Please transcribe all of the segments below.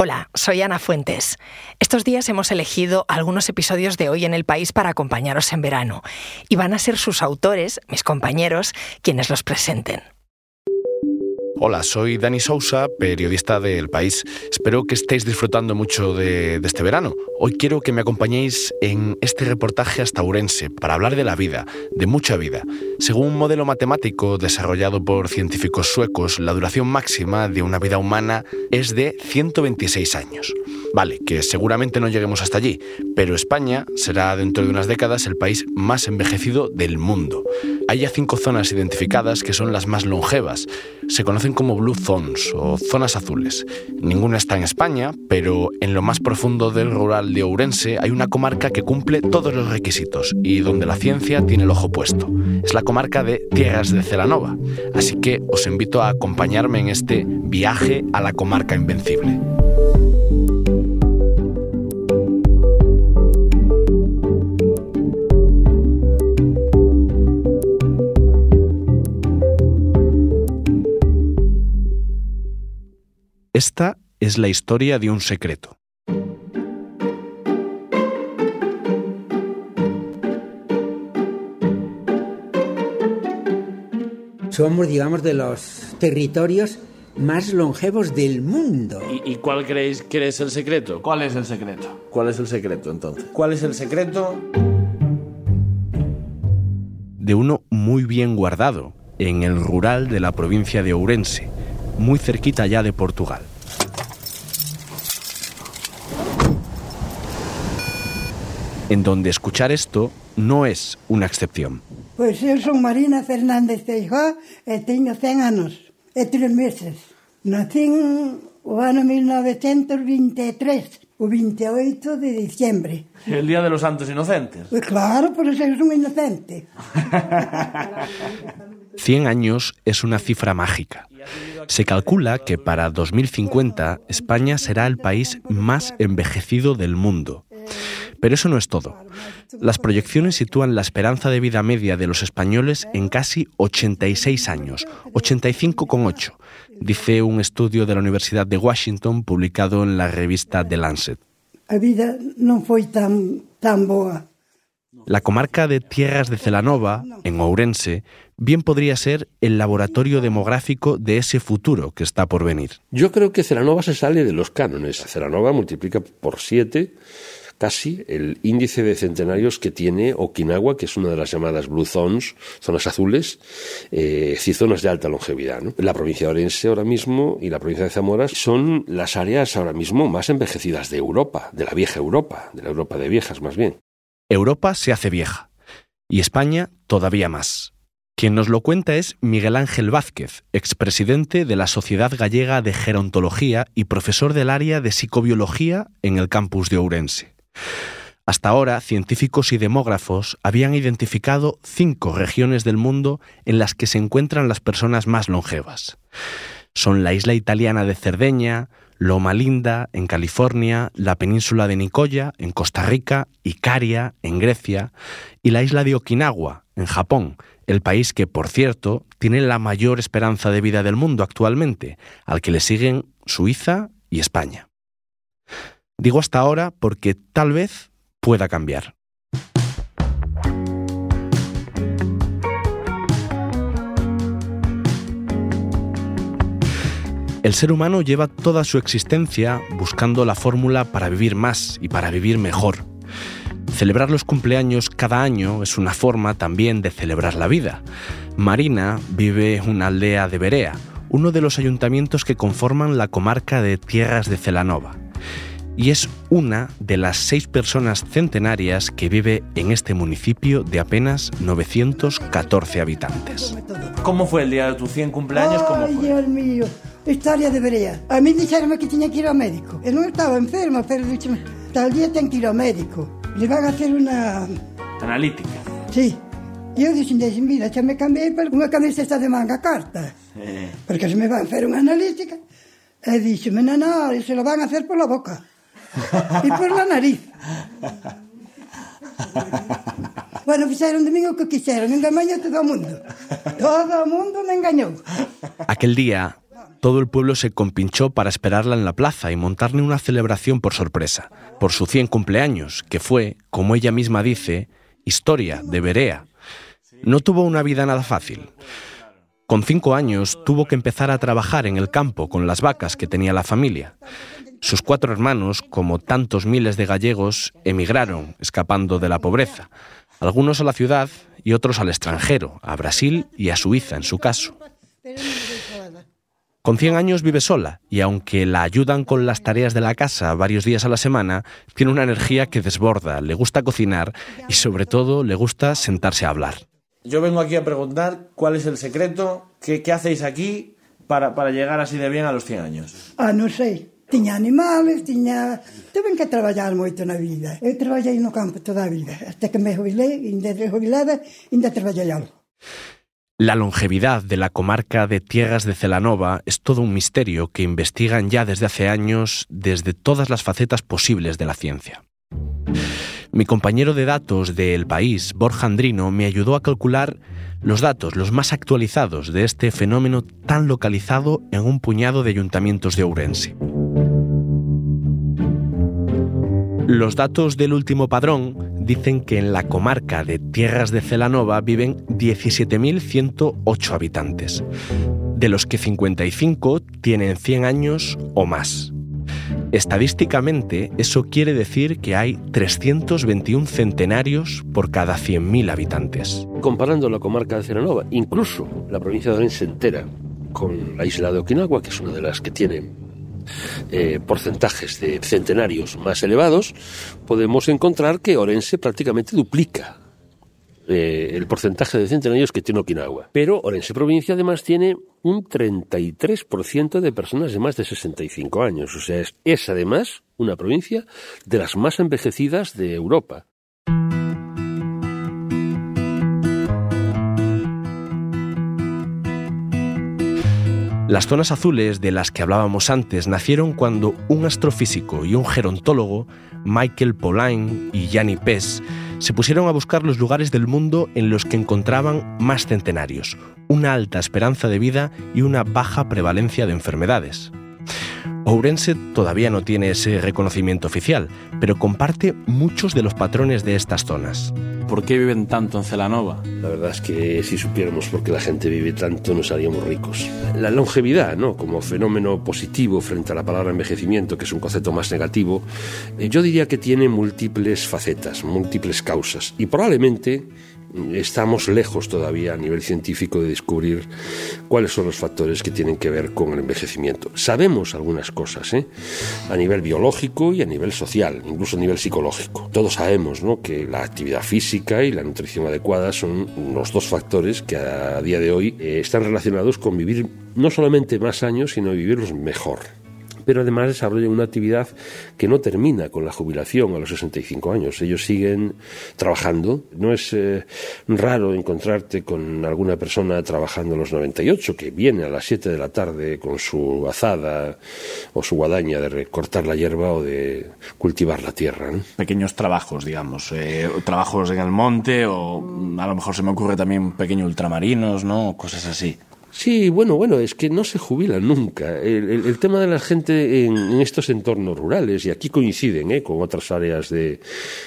Hola, soy Ana Fuentes. Estos días hemos elegido algunos episodios de Hoy en el País para acompañaros en verano y van a ser sus autores, mis compañeros, quienes los presenten. Hola, soy Dani Sousa, periodista de El País. Espero que estéis disfrutando mucho de, este verano. Hoy quiero que me acompañéis en este reportaje hasta Urense para hablar de la vida, de mucha vida. Según un modelo matemático desarrollado por científicos suecos, la duración máxima de una vida humana es de 126 años. Vale, que seguramente no lleguemos hasta allí, pero España será dentro de unas décadas el país más envejecido del mundo. Hay ya cinco zonas identificadas que son las más longevas. Se conocen como Blue Zones o zonas azules. Ninguna está en España, pero en lo más profundo del rural de Ourense hay una comarca que cumple todos los requisitos y donde la ciencia tiene el ojo puesto. Es la comarca de Tierras de Celanova. Así que os invito a acompañarme en este viaje a la comarca invencible. Esta es la historia de un secreto. Somos, digamos, de los territorios más longevos del mundo. ¿Y, cuál creéis que es el secreto? ¿Cuál es el secreto? ¿Cuál es el secreto entonces? ¿Cuál es el secreto? De uno muy bien guardado, en el rural de la provincia de Ourense, muy cerquita ya de Portugal. En donde escuchar esto no es una excepción. Pues yo soy Marina Fernández Feijó y tengo 100 años y 3 meses. Nací en el año 1923, el 28 de diciembre. El Día de los Santos Inocentes. Pues claro, por eso soy un inocente. 100 años es una cifra mágica. Se calcula que para 2050 España será el país más envejecido del mundo. Pero eso no es todo. Las proyecciones sitúan la esperanza de vida media de los españoles en casi 86 años, 85,8, dice un estudio de la Universidad de Washington publicado en la revista The Lancet. La vida no fue tan, tan boa. La comarca de Tierras de Celanova, en Ourense, bien podría ser el laboratorio demográfico de ese futuro que está por venir. Yo creo que Celanova se sale de los cánones. Celanova multiplica por siete casi el índice de centenarios que tiene Okinawa, que es una de las llamadas Blue Zones, zonas azules, eh, zonas de alta longevidad. La provincia de Orense ahora mismo y la provincia de Zamora son las áreas ahora mismo más envejecidas de Europa, de la vieja Europa, de la Europa de viejas más bien. Europa se hace vieja y España todavía más. Quien nos lo cuenta es Miguel Ángel Vázquez, expresidente de la Sociedad Gallega de Gerontología y profesor del área de psicobiología en el campus de Ourense. Hasta ahora, científicos y demógrafos habían identificado cinco regiones del mundo en las que se encuentran las personas más longevas. Son la isla italiana de Cerdeña, Loma Linda, en California, la península de Nicoya, en Costa Rica, Icaria, en Grecia, y la isla de Okinawa, en Japón, el país que, por cierto, tiene la mayor esperanza de vida del mundo actualmente, al que le siguen Suiza y España. Digo hasta ahora porque tal vez pueda cambiar. El ser humano lleva toda su existencia buscando la fórmula para vivir más y para vivir mejor. Celebrar los cumpleaños cada año es una forma también de celebrar la vida. Marina vive en una aldea de Berea, uno de los ayuntamientos que conforman la comarca de Tierras de Celanova. Y es una de las seis personas centenarias que vive en este municipio de apenas 914 habitantes. ¿Cómo fue el día de tu 100 cumpleaños? ¿Cómo Ay, Dios mío, historia de Berea. A mí dijeron que tenía que ir al médico. Él no estaba enfermo, pero dijeron, tal día tengo que ir al médico le van a hacer una... Analítica. Sí. Yo dije, mira, ya me cambié por una camiseta de manga corta. Porque se me va a hacer una analítica. Y dije, no, no, se lo van a hacer por la boca. Y por la nariz. bueno, fixeron de mí o que quixeron, engañó todo el mundo. Todo el mundo me engañó. Aquel día todo el pueblo se compinchó para esperarla en la plaza y montarle una celebración por sorpresa, por su 100 cumpleaños, que fue, como ella misma dice, historia de Berea. No tuvo una vida nada fácil. Con cinco años tuvo que empezar a trabajar en el campo con las vacas que tenía la familia. Sus cuatro hermanos, como tantos miles de gallegos, emigraron, escapando de la pobreza, algunos a la ciudad y otros al extranjero, a Brasil y a Suiza en su caso. Con 100 años vive sola y aunque la ayudan con las tareas de la casa varios días a la semana, tiene una energía que desborda, le gusta cocinar y sobre todo le gusta sentarse a hablar. Yo vengo aquí a preguntar cuál es el secreto, qué, qué hacéis aquí para, para llegar así de bien a los 100 años. Ah, non sei. Tiña animales, tiña... Tuve que traballar moito na vida. Eu traballei no campo toda a vida. Hasta que me jubilei, ainda de jubilada, ainda traballei algo. La longevidad de la comarca de Tierras de Celanova es todo un misterio que investigan ya desde hace años desde todas las facetas posibles de la ciencia. Mi compañero de datos de El País, Borja Andrino, me ayudó a calcular los datos, los más actualizados de este fenómeno tan localizado en un puñado de ayuntamientos de Ourense. Los datos del último padrón dicen que en la comarca de Tierras de Celanova viven 17.108 habitantes, de los que 55 tienen 100 años o más. Estadísticamente, eso quiere decir que hay 321 centenarios por cada 100.000 habitantes. Comparando la comarca de Celanova, incluso la provincia de Orense entera, con la isla de Okinawa, que es una de las que tiene eh, porcentajes de centenarios más elevados, podemos encontrar que Orense prácticamente duplica eh, el porcentaje de centenarios que tiene Okinawa. Pero Orense provincia además tiene un 33% de personas de más de 65 años. O sea, es, además una provincia de las más envejecidas de Europa. Las zonas azules de las que hablábamos antes nacieron cuando un astrofísico y un gerontólogo, Michael Pauline y Gianni Pes, se pusieron a buscar los lugares del mundo en los que encontraban más centenarios, una alta esperanza de vida y una baja prevalencia de enfermedades. Ourense todavía no tiene ese reconocimiento oficial, pero comparte muchos de los patrones de estas zonas. ¿Por qué viven tanto en Celanova? La verdad es que si supiéramos por qué la gente vive tanto nos haríamos ricos. La longevidad, ¿no? Como fenómeno positivo frente a la palabra envejecimiento, que es un concepto más negativo, eh, yo diría que tiene múltiples facetas, múltiples causas. Y probablemente estamos lejos todavía a nivel científico de descubrir cuáles son los factores que tienen que ver con el envejecimiento. Sabemos algunas cosas, ¿eh? a nivel biológico y a nivel social, incluso a nivel psicológico. Todos sabemos ¿no? que la actividad física y la nutrición adecuada son los dos factores que a día de hoy eh, están relacionados con vivir no solamente más años, sino vivirlos mejor pero además desarrollan una actividad que no termina con la jubilación a los 65 años. Ellos siguen trabajando. No es eh, raro encontrarte con alguna persona trabajando a los 98 que viene a las 7 de la tarde con su azada o su guadaña de recortar la hierba o de cultivar la tierra. Pequeños trabajos, digamos, eh, trabajos en el monte o a lo mejor se me ocurre también pequeños ultramarinos, ¿no? Cosas así. Sí, bueno, bueno, es que no se jubilan nunca. El, el, tema de la gente en, estos entornos rurales, y aquí coinciden ¿eh? con otras áreas de,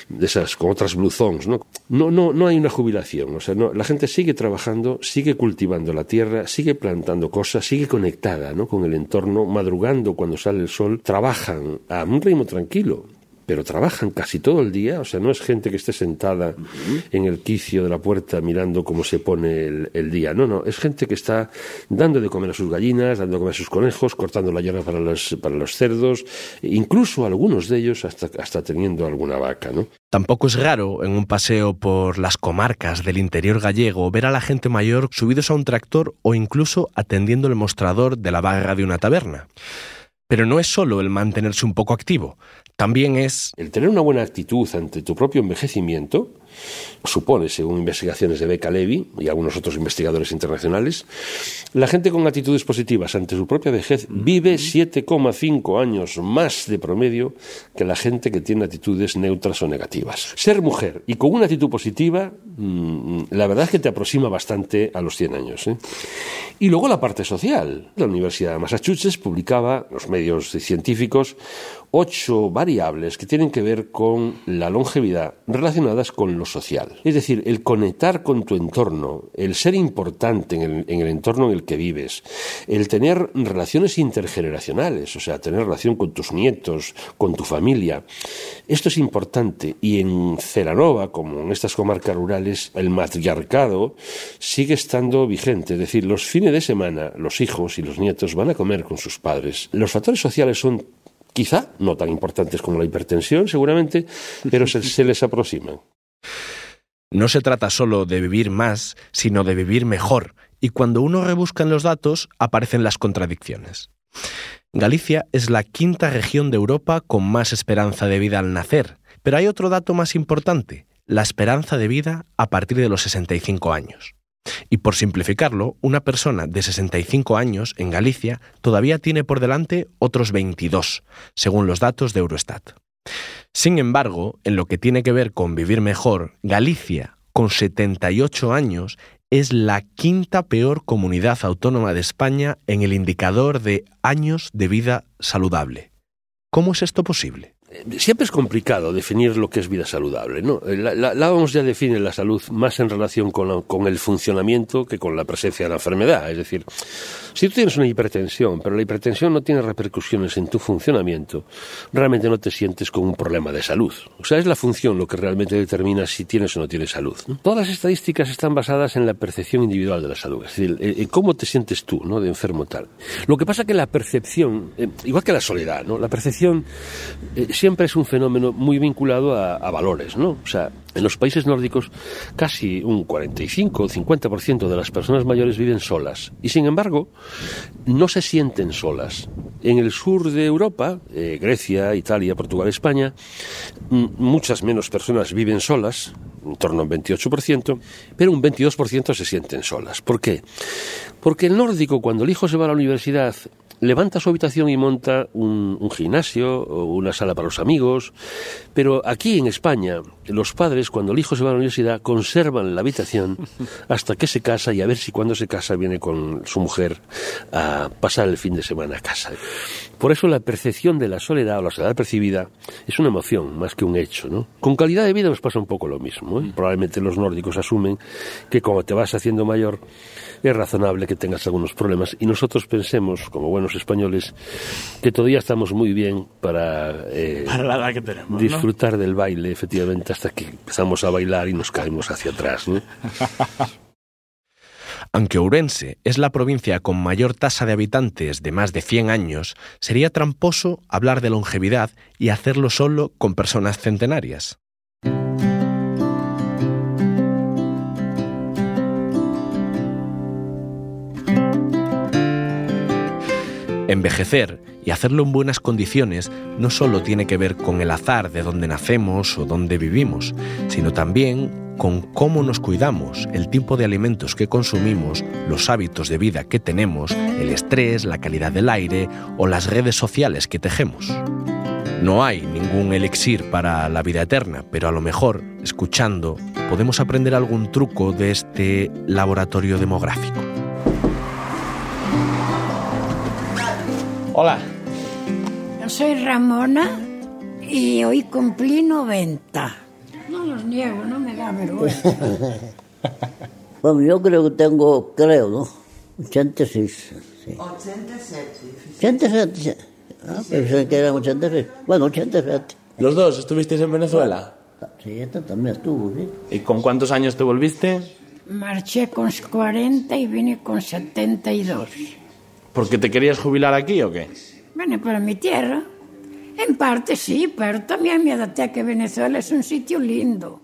de, esas, con otras blue zones, ¿no? No, no, no hay una jubilación. O sea, no, la gente sigue trabajando, sigue cultivando la tierra, sigue plantando cosas, sigue conectada ¿no? con el entorno, madrugando cuando sale el sol, trabajan a un ritmo tranquilo pero trabajan casi todo el día, o sea, no es gente que esté sentada uh -huh. en el quicio de la puerta mirando cómo se pone el, el, día, no, no, es gente que está dando de comer a sus gallinas, dando de comer a sus conejos, cortando la hierba para los, para los cerdos, incluso algunos de ellos hasta, hasta teniendo alguna vaca, ¿no? Tampoco es raro en un paseo por las comarcas del interior gallego ver a la gente mayor subidos a un tractor o incluso atendiendo el mostrador de la barra de una taberna. Pero no es solo el mantenerse un poco activo, también es... El tener una buena actitud ante tu propio envejecimiento supone, según investigaciones de Becca Levy y algunos otros investigadores internacionales, la gente con actitudes positivas ante su propia vejez vive 7,5 años más de promedio que la gente que tiene actitudes neutras o negativas. Ser mujer y con una actitud positiva mm, la verdad es que te aproxima bastante a los 100 años. ¿eh? Y luego la parte social. La Universidad de Massachusetts publicaba, los medios científicos, ocho variables que tienen que ver con la longevidad relacionadas con lo social. Es decir, el conectar con tu entorno, el ser importante en el, en el entorno en el que vives, el tener relaciones intergeneracionales, o sea, tener relación con tus nietos, con tu familia. Esto es importante y en Ceranova, como en estas comarcas rurales, el matriarcado sigue estando vigente. Es decir, los fines de semana los hijos y los nietos van a comer con sus padres. Los factores sociales son Quizá no tan importantes como la hipertensión, seguramente, pero se, les aproximan. No se trata solo de vivir más, sino de vivir mejor, y cuando uno rebusca en los datos aparecen las contradicciones. Galicia es la quinta región de Europa con más esperanza de vida al nacer, pero hay otro dato más importante, la esperanza de vida a partir de los 65 años. Y por simplificarlo, una persona de 65 años en Galicia todavía tiene por delante otros 22, según los datos de Eurostat. Sin embargo, en lo que tiene que ver con vivir mejor, Galicia, con 78 años, es la quinta peor comunidad autónoma de España en el indicador de años de vida saludable. ¿Cómo es esto posible? Siempre es complicado definir lo que es vida saludable. ¿no? La, la, la OMS ya define la salud más en relación con, la, con, el funcionamiento que con la presencia de la enfermedad. Es decir, si tú tienes una hipertensión, pero la hipertensión no tiene repercusiones en tu funcionamiento, realmente no te sientes con un problema de salud. O sea, es la función lo que realmente determina si tienes o no tienes salud. Todas las estadísticas están basadas en la percepción individual de la salud, es decir, en cómo te sientes tú, ¿no? de enfermo tal. Lo que pasa que la percepción, eh, igual que la soledad, ¿no? la percepción eh, siempre es un fenómeno muy vinculado a, a valores, ¿no? O sea, en los países nórdicos casi un 45 o 50% de las personas mayores viven solas y sin embargo no se sienten solas. En el sur de Europa, eh, Grecia, Italia, Portugal, España, muchas menos personas viven solas, en torno a un 28%, pero un 22% se sienten solas. ¿Por qué? Porque el nórdico cuando el hijo se va a la universidad levanta su habitación y monta un, un, gimnasio o una sala para los amigos. Pero aquí en España, los padres, cuando el hijo se va a la universidad, conservan la habitación hasta que se casa y a ver si cuando se casa viene con su mujer a pasar el fin de semana a casa. Por eso la percepción de la soledad o la soledad percibida es una emoción más que un hecho. ¿no? Con calidad de vida nos pasa un poco lo mismo. ¿eh? Probablemente los nórdicos asumen que como te vas haciendo mayor es razonable que tengas algunos problemas y nosotros pensemos, como buenos españoles, que todavía estamos muy bien para, eh, para la edad que tenemos, disfrutar ¿no? del baile, efectivamente, hasta que empezamos a bailar y nos caemos hacia atrás. ¿no? Aunque Ourense es la provincia con mayor tasa de habitantes de más de 100 años, sería tramposo hablar de longevidad y hacerlo solo con personas centenarias. Envejecer y hacerlo en buenas condiciones no solo tiene que ver con el azar de dónde nacemos o dónde vivimos, sino también con cómo nos cuidamos, el tipo de alimentos que consumimos, los hábitos de vida que tenemos, el estrés, la calidad del aire o las redes sociales que tejemos. No hay ningún elixir para la vida eterna, pero a lo mejor, escuchando, podemos aprender algún truco de este laboratorio demográfico. Hola. Yo soy Ramona y hoy cumplí 90. No los niego, no me da vergüenza. bueno, yo creo que tengo, creo, ¿no? 86. Sí. 87. 87. Ah, pensé que eran 86. Bueno, 87. ¿Los dos estuvisteis en Venezuela? Sí, esta también estuvo, sí. ¿Y con cuántos años te volviste? Marché con 40 y vine con 72. ¿Porque te querías jubilar aquí o qué? Vine para mi tierra. En parte sí, pero también me que Venezuela es un sitio lindo.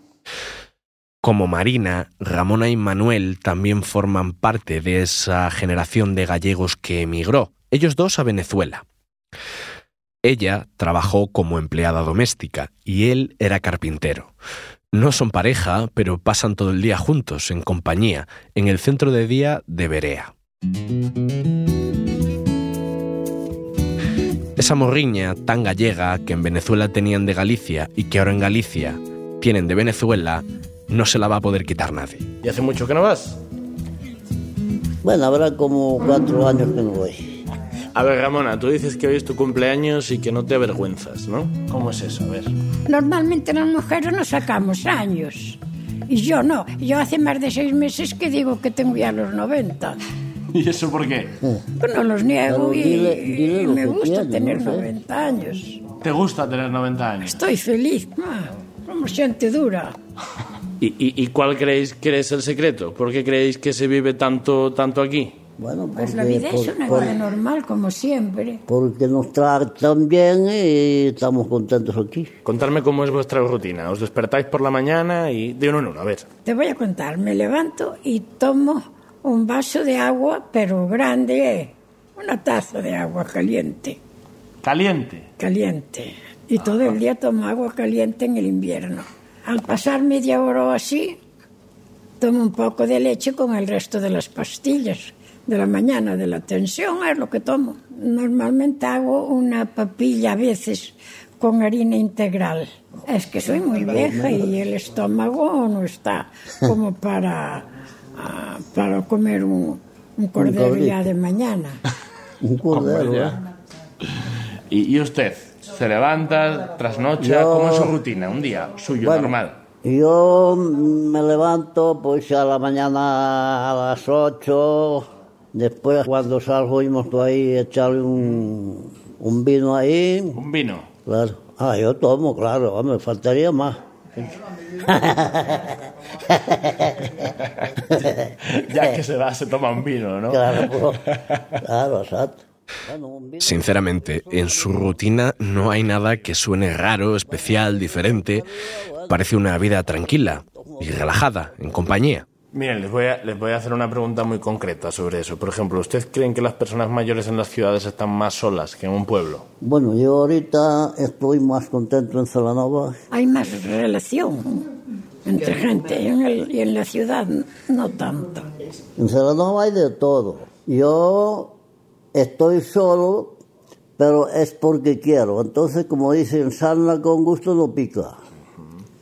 Como Marina, Ramona y Manuel también forman parte de esa generación de gallegos que emigró, ellos dos a Venezuela. Ella trabajó como empleada doméstica y él era carpintero. No son pareja, pero pasan todo el día juntos, en compañía, en el centro de día de Berea. Esa morriña tan gallega que en Venezuela tenían de Galicia y que ahora en Galicia tienen de Venezuela no se la va a poder quitar nadie. ¿Y hace mucho que no vas? Bueno, habrá como cuatro años que no voy. A ver, Ramona, tú dices que hoy es tu cumpleaños y que no te avergüenzas, ¿no? ¿Cómo es eso? A ver. Normalmente las mujeres nos sacamos años. Y yo no. Yo hace más de seis meses que digo que tengo ya los 90. ¿Y eso por qué? Pues no los niego y, dile- dile y me gusta tiene, tener no sé. 90 años. ¿Te gusta tener 90 años? Estoy feliz, ma, como gente dura. ¿Y, y, y cuál creéis que es el secreto? ¿Por qué creéis que se vive tanto, tanto aquí? Bueno, Pues la vida por- es una por- vida normal, como siempre. porque nos tratan bien y estamos contentos aquí. Contarme cómo es vuestra rutina. Os despertáis por la mañana y de uno en uno, a ver. Te voy a contar, me levanto y tomo un vaso de agua, pero grande, una taza de agua caliente, Caliente. caliente. Y todo el día tomo agua caliente en el invierno. Al pasar media hora o así, tomo un poco de leche con el resto de las pastillas de la mañana, de la tensión, es lo que tomo. Normalmente hago una papilla a veces con harina integral. Es que soy muy vieja y el estómago no está como para, ah, para comer un, un cordero ya de mañana. Un cordero, ¿eh? ya. ¿Y, y usted? ¿Se levanta, trasnocha? Yo- ¿Cómo es su rutina? Un día suyo, Bueno, normal. Yo me levanto pues a la mañana a las 8, después cuando salgo íbamos por ahí a echarle un, un vino ahí, Un vino. claro. Ah, yo tomo, claro, me faltaría más. ya que se va, se toma un vino, ¿no? Claro, pues, claro, exacto. Sinceramente, en su rutina no hay nada que suene raro, especial, diferente. Parece una vida tranquila y relajada, en compañía. Miren, les voy, a, les voy a hacer una pregunta muy concreta sobre eso. Por ejemplo, ¿ustedes creen que las personas mayores en las ciudades están más solas que en un pueblo? Bueno, yo ahorita estoy más contento en Celanova. Hay más relación entre gente y en, el- y en la ciudad no tanto. En Celanova hay de todo. Yo estoy solo, pero es porque quiero. Entonces, como dicen, sarna con gusto no pica.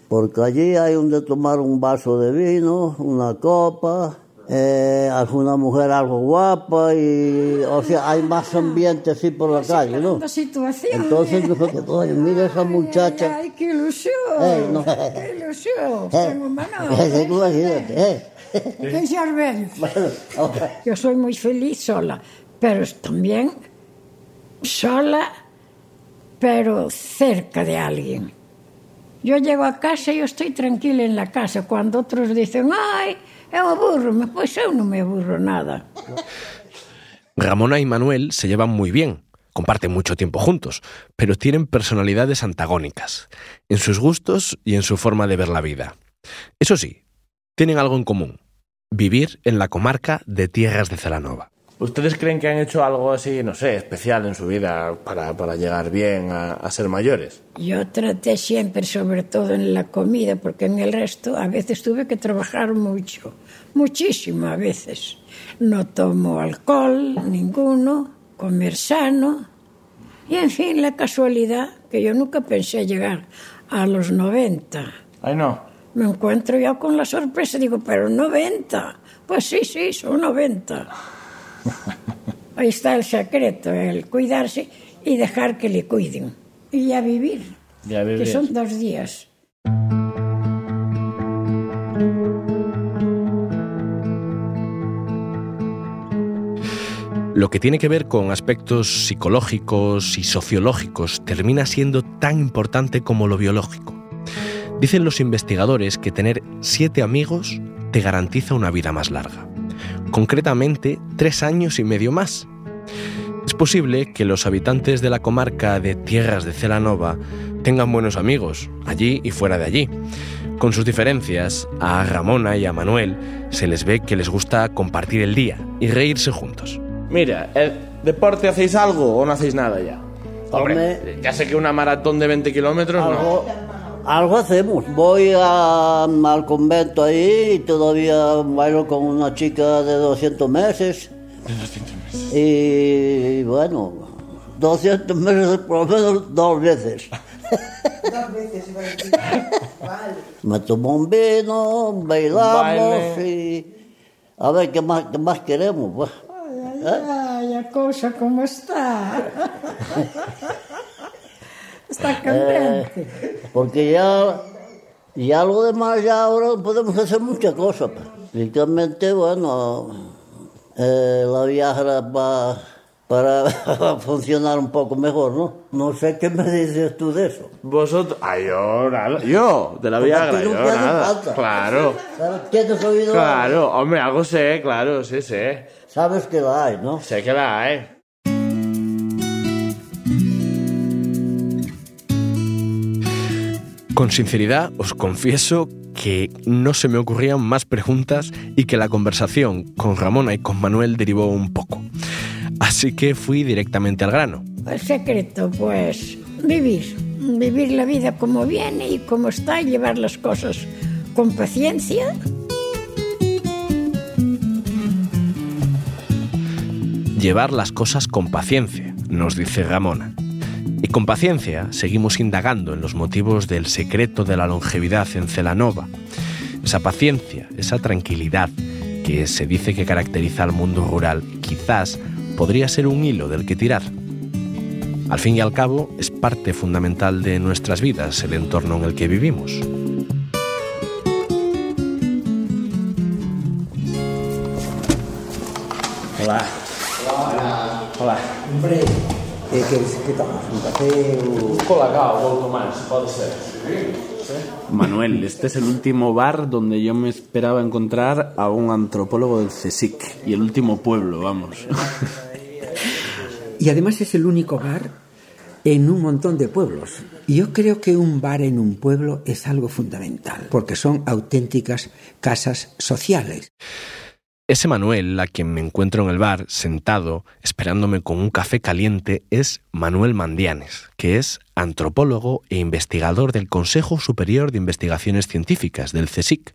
Porque allí hay donde tomar un vaso de vino, una copa, eh, alguna mujer algo guapa y, o sea, hay más ambiente así por la calle, ¿no? Situación. Entonces, no, que, oye, mira esa muchacha. Ay, qué ilusión. Eh, no. Qué ilusión. Eh, Tengo eh, imagínate, eh. ¿Qué saben? Bueno, ahora, Yo soy muy feliz sola, pero también sola, pero cerca de alguien. Yo llego a casa y yo estoy tranquila en la casa. Cuando otros dicen, ay, eu aburro, pues eu non me aburro nada. Ramona y Manuel se llevan muy bien, comparten mucho tiempo juntos, pero tienen personalidades antagónicas, en sus gustos y en su forma de ver la vida. Eso sí, tienen algo en común, vivir en la comarca de Tierras de Celanova. ¿Ustedes creen que han hecho algo así, no sé, especial en su vida para, para llegar bien a, a ser mayores? Yo traté siempre, sobre todo en la comida, porque en el resto a veces tuve que trabajar mucho, muchísimo a veces. No tomo alcohol, ninguno, comer sano. Y en fin, la casualidad que yo nunca pensé llegar a los 90. Ay, no. Me encuentro yo con la sorpresa, digo, pero 90. Pues sí, sí, son 90. Ahí está el secreto, el cuidarse y dejar que le cuiden. Y ya vivir Ya que vivir. son dos días. Lo que tiene que ver con aspectos psicológicos y sociológicos termina siendo tan importante como lo biológico. Dicen los investigadores que tener siete amigos te garantiza una vida más larga. Concretamente, tres años y medio más. Es posible que los habitantes de la comarca de Tierras de Celanova tengan buenos amigos, allí y fuera de allí. Con sus diferencias, a Ramona y a Manuel se les ve que les gusta compartir el día y reírse juntos. Mira, ¿el deporte hacéis algo o no hacéis nada ya? Hombre, Hombre. ya sé que una maratón de 20 kilómetros no. algo, hacemos. Voy a- al convento ahí y todavía bailo con una chica de 200 meses. Y bueno, 200 meses por lo menos dos veces. Dos veces, vale. Me tomo un vino, bailamos Baile. y... A ver, ¿qué más, qué más queremos? Pues? Ay, ay, a cosa como está. está contente. Porque ya, ya lo demás, ya ahora podemos hacer muchas cosas. pues. Literalmente, bueno, eh, la viajera va para funcionar un poco mejor, ¿no? No sé qué me dices tú de eso. Vosotros. Ay, yo nada. Yo, de la Viagra, yo nada. falta. Claro. ¿Sabes qué te has oído? Claro, hombre, algo sé, claro, sí, sé. Sabes que la hay, ¿no? Sé que la hay. Con sinceridad os confieso que no se me ocurrían más preguntas y que la conversación con Ramona y con Manuel derivó un poco. Así que fui directamente al grano. El secreto, pues, vivir. Vivir la vida como viene y como está, y llevar las cosas con paciencia. Llevar las cosas con paciencia, nos dice Ramona. Y con paciencia seguimos indagando en los motivos del secreto de la longevidad en Celanova. Esa paciencia, esa tranquilidad que se dice que caracteriza al mundo rural, quizás podría ser un hilo del que tirar. Al fin y al cabo, es parte fundamental de nuestras vidas el entorno en el que vivimos. Hola. Hombre, eh, ¿qué, qué tomas? ¿Un café o...? Colacao, volto más, puede ser. Manuel, este es el último bar donde yo me esperaba encontrar a un antropólogo del CSIC. Y el último pueblo, vamos. Y además es el único bar en un montón de pueblos. Y yo creo que un bar en un pueblo es algo fundamental, porque son auténticas casas sociales. Ese Manuel, a quien me encuentro en el bar, sentado, esperándome con un café caliente, es Manuel Mandianes, que es antropólogo e investigador del Consejo Superior de Investigaciones Científicas, del CSIC.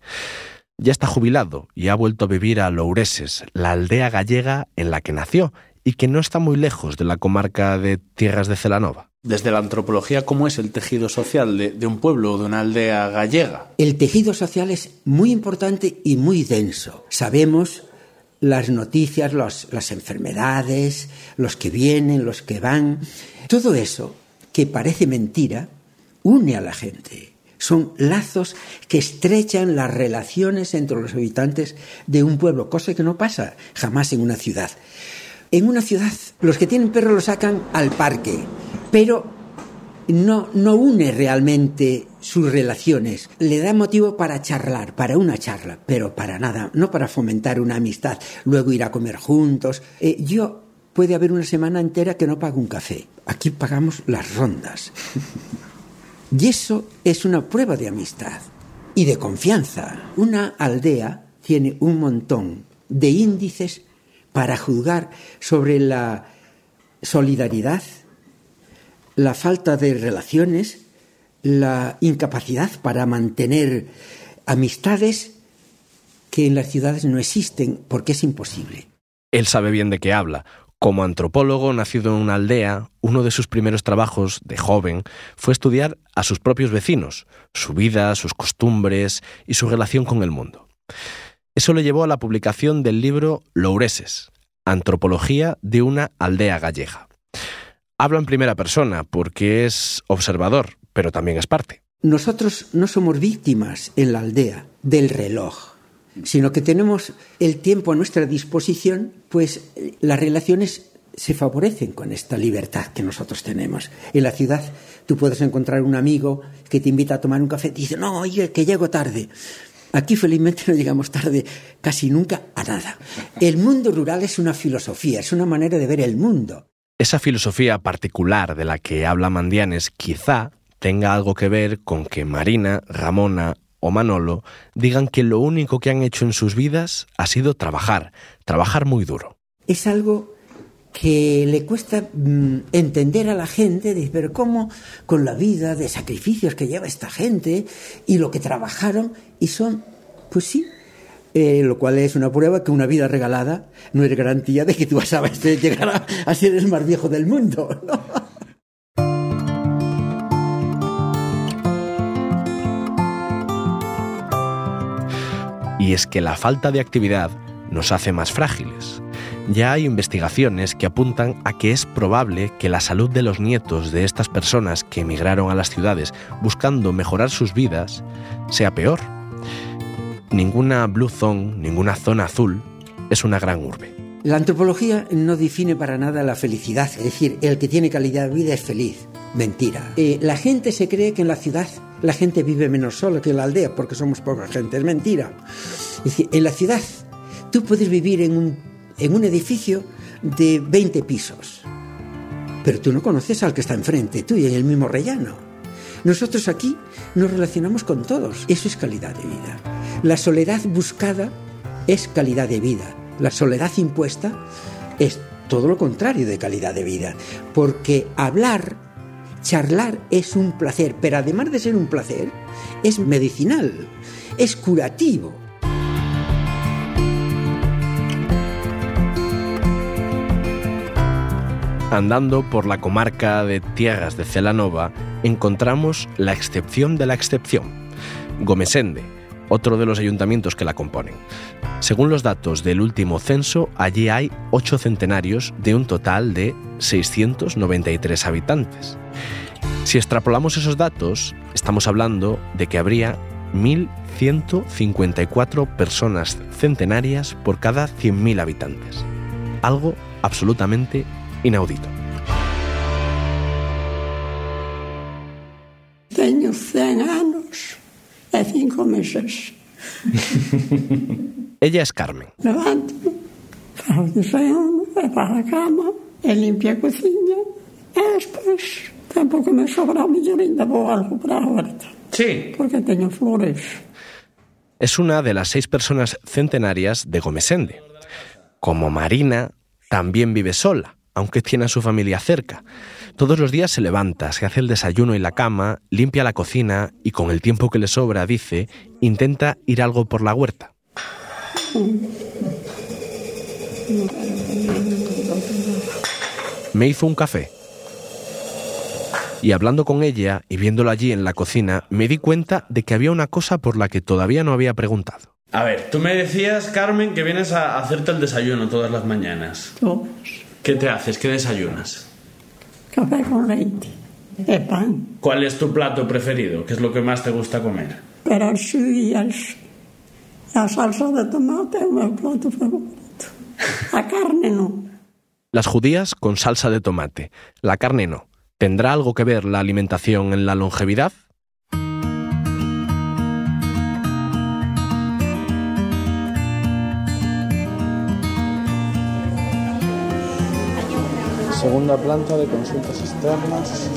Ya está jubilado y ha vuelto a vivir a Loureses, la aldea gallega en la que nació y que no está muy lejos de la comarca de Tierras de Celanova. Desde la antropología, ¿cómo es el tejido social de, un pueblo o de una aldea gallega? El tejido social es muy importante y muy denso. Sabemos las noticias, las enfermedades, los que vienen, los que van. Todo eso, que parece mentira, une a la gente. Son lazos que estrechan las relaciones entre los habitantes de un pueblo, cosa que no pasa jamás en una ciudad. En una ciudad, los que tienen perro lo sacan al parque, pero no, no une realmente sus relaciones. Le da motivo para charlar, para una charla, pero para nada, no para fomentar una amistad, luego ir a comer juntos. Eh, yo puede haber una semana entera que no pago un café. Aquí pagamos las rondas. Y eso es una prueba de amistad y de confianza. Una aldea tiene un montón de índices para juzgar sobre la solidaridad, la falta de relaciones, la incapacidad para mantener amistades que en las ciudades no existen porque es imposible. Él sabe bien de qué habla. Como antropólogo nacido en una aldea, uno de sus primeros trabajos de joven fue estudiar a sus propios vecinos, su vida, sus costumbres y su relación con el mundo. Eso le llevó a la publicación del libro Loureses, Antropología de una aldea gallega. Habla en primera persona porque es observador, pero también es parte. Nosotros no somos víctimas en la aldea del reloj, sino que tenemos el tiempo a nuestra disposición, pues eh, las relaciones se favorecen con esta libertad que nosotros tenemos. En la ciudad tú puedes encontrar un amigo que te invita a tomar un café y te dice, no, oye, que llego tarde. Aquí felizmente no llegamos tarde casi nunca a nada. El mundo rural es una filosofía, es una manera de ver el mundo. Esa filosofía particular de la que habla Mandianes quizá tenga algo que ver con que Marina, Ramona o Manolo digan que lo único que han hecho en sus vidas ha sido trabajar, trabajar muy duro. es algo que le cuesta mm, entender a la gente, dice, pero ¿cómo con la vida de sacrificios que lleva esta gente y lo que trabajaron? Y son, pues sí, eh, lo cual es una prueba que una vida regalada no es garantía de que tú vas a llegar a, ser el más viejo del mundo. Y es que la falta de actividad nos hace más frágiles. Ya hay investigaciones que apuntan a que es probable que la salud de los nietos de estas personas que emigraron a las ciudades buscando mejorar sus vidas sea peor. Ninguna blue zone, ninguna zona azul, es una gran urbe. La antropología no define para nada la felicidad, es decir, el que tiene calidad de vida es feliz. Mentira. Eh, la gente se cree que en la ciudad la gente vive menos sola que en la aldea porque somos poca gente. Es mentira. Es decir, en la ciudad tú puedes vivir en un, en un edificio de 20 pisos, pero tú no conoces al que está enfrente, tú y en el mismo rellano. Nosotros aquí nos relacionamos con todos. Eso es calidad de vida. La soledad buscada es calidad de vida. La soledad impuesta es todo lo contrario de calidad de vida. Porque hablar, charlar es un placer, pero además de ser un placer, es medicinal, es curativo. Andando por la comarca de Tierras de Celanova, encontramos la excepción de la excepción, Gomesende, otro de los ayuntamientos que la componen. Según los datos del último censo, allí hay ocho centenarios de un total de 693 habitantes. Si extrapolamos esos datos, estamos hablando de que habría 1.154 personas centenarias por cada 100.000 habitantes. Algo absolutamente inaudito. 5 meses. Ella es Carmen. Levanto, fago o desayuno, preparo a cama, e limpio a cociña, e despois, tempo que me sobra o mellor ainda vou algo para a horta. Sí. Porque teño flores. Es una de las seis personas centenarias de Gomesende. Como Marina, también vive sola, aunque tiene a su familia cerca. Todos los días se levanta, se hace el desayuno y la cama, limpia la cocina y con el tiempo que le sobra, dice, intenta ir algo por la huerta. Me hizo un café. Y hablando con ella y viéndolo allí en la cocina, me di cuenta de que había una cosa por la que todavía no había preguntado. A ver, tú me decías, Carmen, que vienes a hacerte el desayuno todas las mañanas. ¿Qué te haces? ¿Qué desayunas? Café con leite e pan. ¿Cuál es tu plato preferido? ¿Qué es lo que más te gusta comer? Pero as xudías a salsa de tomate o meu plato favorito. A carne non. Las judías con salsa de tomate, la carne no. ¿Tendrá algo que ver la alimentación en la longevidad? Segunda planta de consultas externas.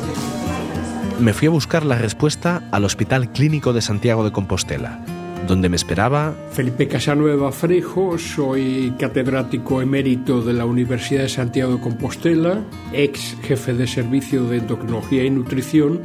Me fui a buscar la respuesta al Hospital Clínico de Santiago de Compostela, donde me esperaba Felipe Casanueva Frejo, soy catedrático emérito de la Universidad de Santiago de Compostela, ex jefe de servicio de endocrinología y nutrición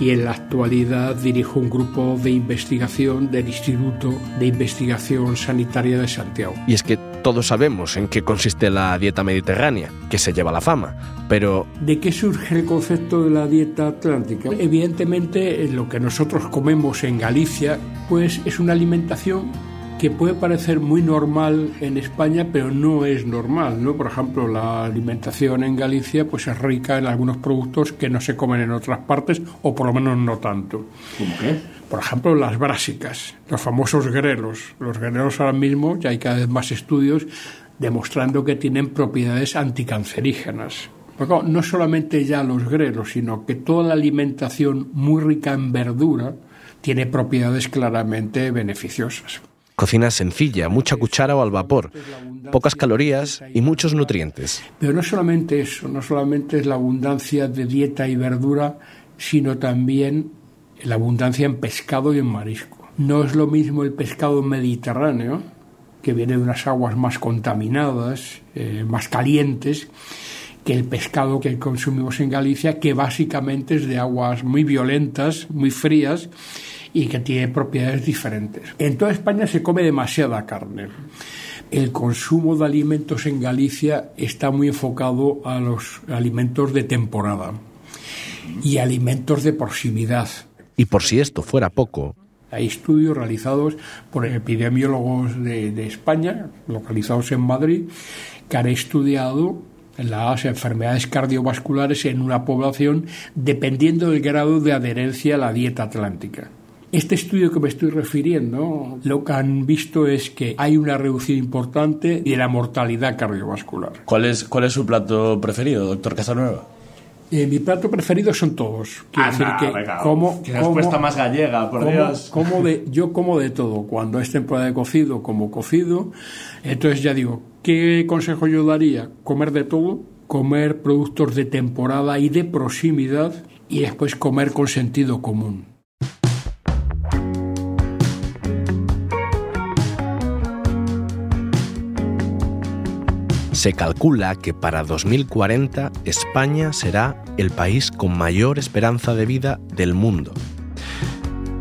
y en la actualidad dirijo un grupo de investigación del Instituto de Investigación Sanitaria de Santiago. Y es que todos sabemos en qué consiste la dieta mediterránea, que se lleva la fama, pero ¿De qué surge el concepto de la dieta atlántica? Evidentemente, eh, lo que nosotros comemos en Galicia, pues es una alimentación que puede parecer muy normal en España, pero no es normal, ¿no? Por ejemplo, la alimentación en Galicia pues es rica en algunos productos que no se comen en otras partes o por lo menos no tanto. ¿Cómo qué? Por ejemplo, las brásicas, los famosos grelos. Los grelos ahora mismo ya hay cada vez más estudios demostrando que tienen propiedades anticancerígenas. Pero no solamente ya los grelos, sino que toda la alimentación muy rica en verdura tiene propiedades claramente beneficiosas. Cocina sencilla, mucha cuchara o al vapor, pocas calorías y muchos nutrientes. Pero no solamente eso, no solamente es la abundancia de dieta y verdura, sino también la abundancia en pescado y en marisco. No es lo mismo el pescado mediterráneo, que viene de unas aguas más contaminadas, eh, más calientes, que el pescado que consumimos en Galicia, que básicamente es de aguas muy violentas, muy frías y que tiene propiedades diferentes. En toda España se come demasiada carne. El consumo de alimentos en Galicia está muy enfocado a los alimentos de temporada y alimentos de proximidad. Y por si esto fuera poco, Hay estudios realizados por epidemiólogos de, de España, localizados en Madrid, que han estudiado las enfermedades cardiovasculares en una población dependiendo del grado de adherencia a la dieta atlántica. Este estudio que me estoy refiriendo, lo que han visto es que hay una reducción importante de la mortalidad cardiovascular. ¿Cuál es, cuál es su plato preferido, doctor Casanueva? Eh, mi plato preferido son todos. Quiero decir que como, Qué respuesta más gallega, por como- Dios. como de, yo como de todo. Cuando es temporada de cocido, como cocido. Entonces ya digo, ¿qué consejo yo daría? Comer de todo, comer productos de temporada y de proximidad y después comer con sentido común. Se calcula que para 2040 España será el país con mayor esperanza de vida del mundo.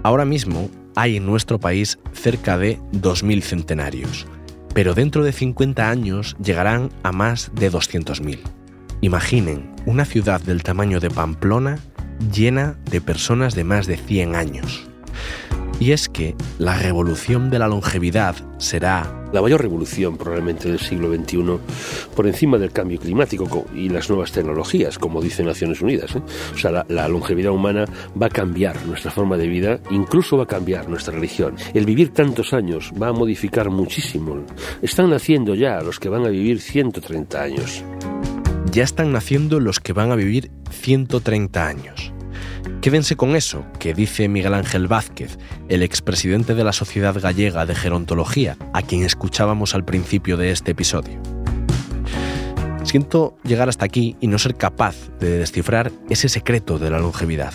Ahora mismo hay en nuestro país cerca de 2.000 centenarios, pero dentro de 50 años llegarán a más de 200.000. Imaginen una ciudad del tamaño de Pamplona llena de personas de más de 100 años. Y es que la revolución de la longevidad será La mayor revolución probablemente del siglo XXI, por encima del cambio climático co- y las nuevas tecnologías, como dice Naciones Unidas. ¿eh? O sea, la longevidad humana va a cambiar nuestra forma de vida, incluso va a cambiar nuestra religión. El vivir tantos años va a modificar muchísimo. Están naciendo ya los que van a vivir 130 años. ya están naciendo los que van a vivir 130 años. Quédense con eso que dice Miguel Ángel Vázquez, el expresidente de la Sociedad Gallega de Gerontología, a quien escuchábamos al principio de este episodio. Siento llegar hasta aquí y no ser capaz de descifrar ese secreto de la longevidad.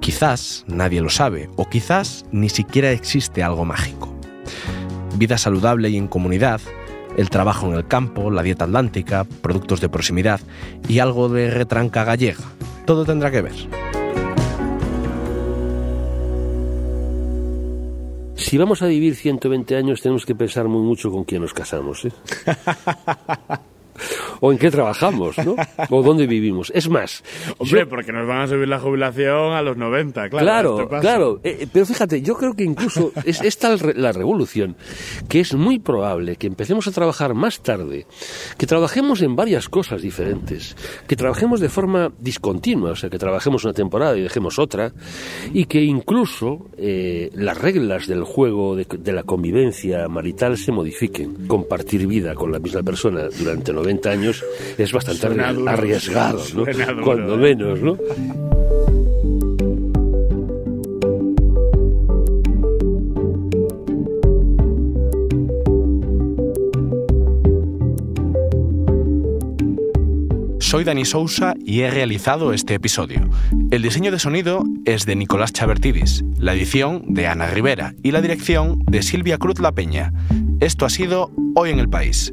Quizás nadie lo sabe o quizás ni siquiera existe algo mágico. Vida saludable y en comunidad, el trabajo en el campo, la dieta atlántica, productos de proximidad y algo de retranca gallega. Todo tendrá que ver. Si vamos a vivir 120 años, tenemos que pensar muy mucho con quién nos casamos. ¿eh? o en qué trabajamos, ¿no? O dónde vivimos. Es más, Hombre, yo- porque nos van a subir la jubilación a los 90, claro. Claro, este claro. Eh, pero fíjate, yo creo que incluso es, es tal re- la revolución que es muy probable que empecemos a trabajar más tarde, que trabajemos en varias cosas diferentes, que trabajemos de forma discontinua, o sea, que trabajemos una temporada y dejemos otra, y que incluso eh, las reglas del juego de, de la convivencia marital se modifiquen. Compartir vida con la misma persona durante 90 años es bastante Suena arri- duro, arriesgado, ¿no? suena duro, Cuando ¿eh? menos, ¿no? Soy Dani Sousa y he realizado este episodio. El diseño de sonido es de Nicolás Chabertidis, la edición de Ana Rivera y la dirección de Silvia Cruz La Peña. Esto ha sido Hoy en el País.